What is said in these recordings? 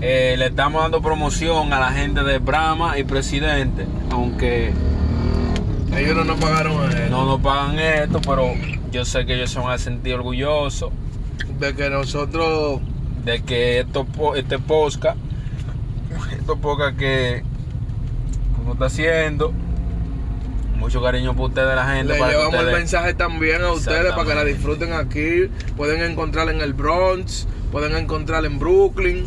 Eh, le estamos dando promoción a la gente de Brahma y Presidente, aunque Ellos no nos pagaron eh, no nos pagan esto, pero yo sé que ellos se van a sentir orgullosos de que nosotros de que esto, este posca, esto poca que uno está haciendo, mucho cariño por ustedes, la gente. le para llevamos el mensaje también a ustedes para que la disfruten aquí. Pueden encontrarla en el Bronx, pueden encontrarla en Brooklyn.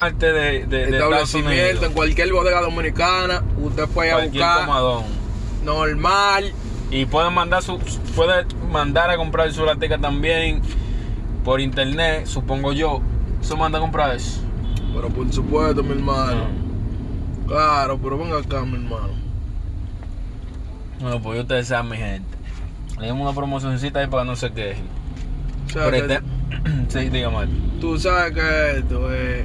Parte de, de, de Establecimiento, en cualquier bodega dominicana, usted puede cualquier buscar comadón. normal. Y pueden mandar su, puede mandar a comprar su latica también por internet, supongo yo. ¿Se manda a comprar eso? Pero por supuesto, mi hermano. Claro, pero venga acá, mi hermano. Bueno, pues ustedes sean mi gente. Le damos una promocioncita ahí para no se quejen. O sea, que este- sí, dígame. tú sabes que esto es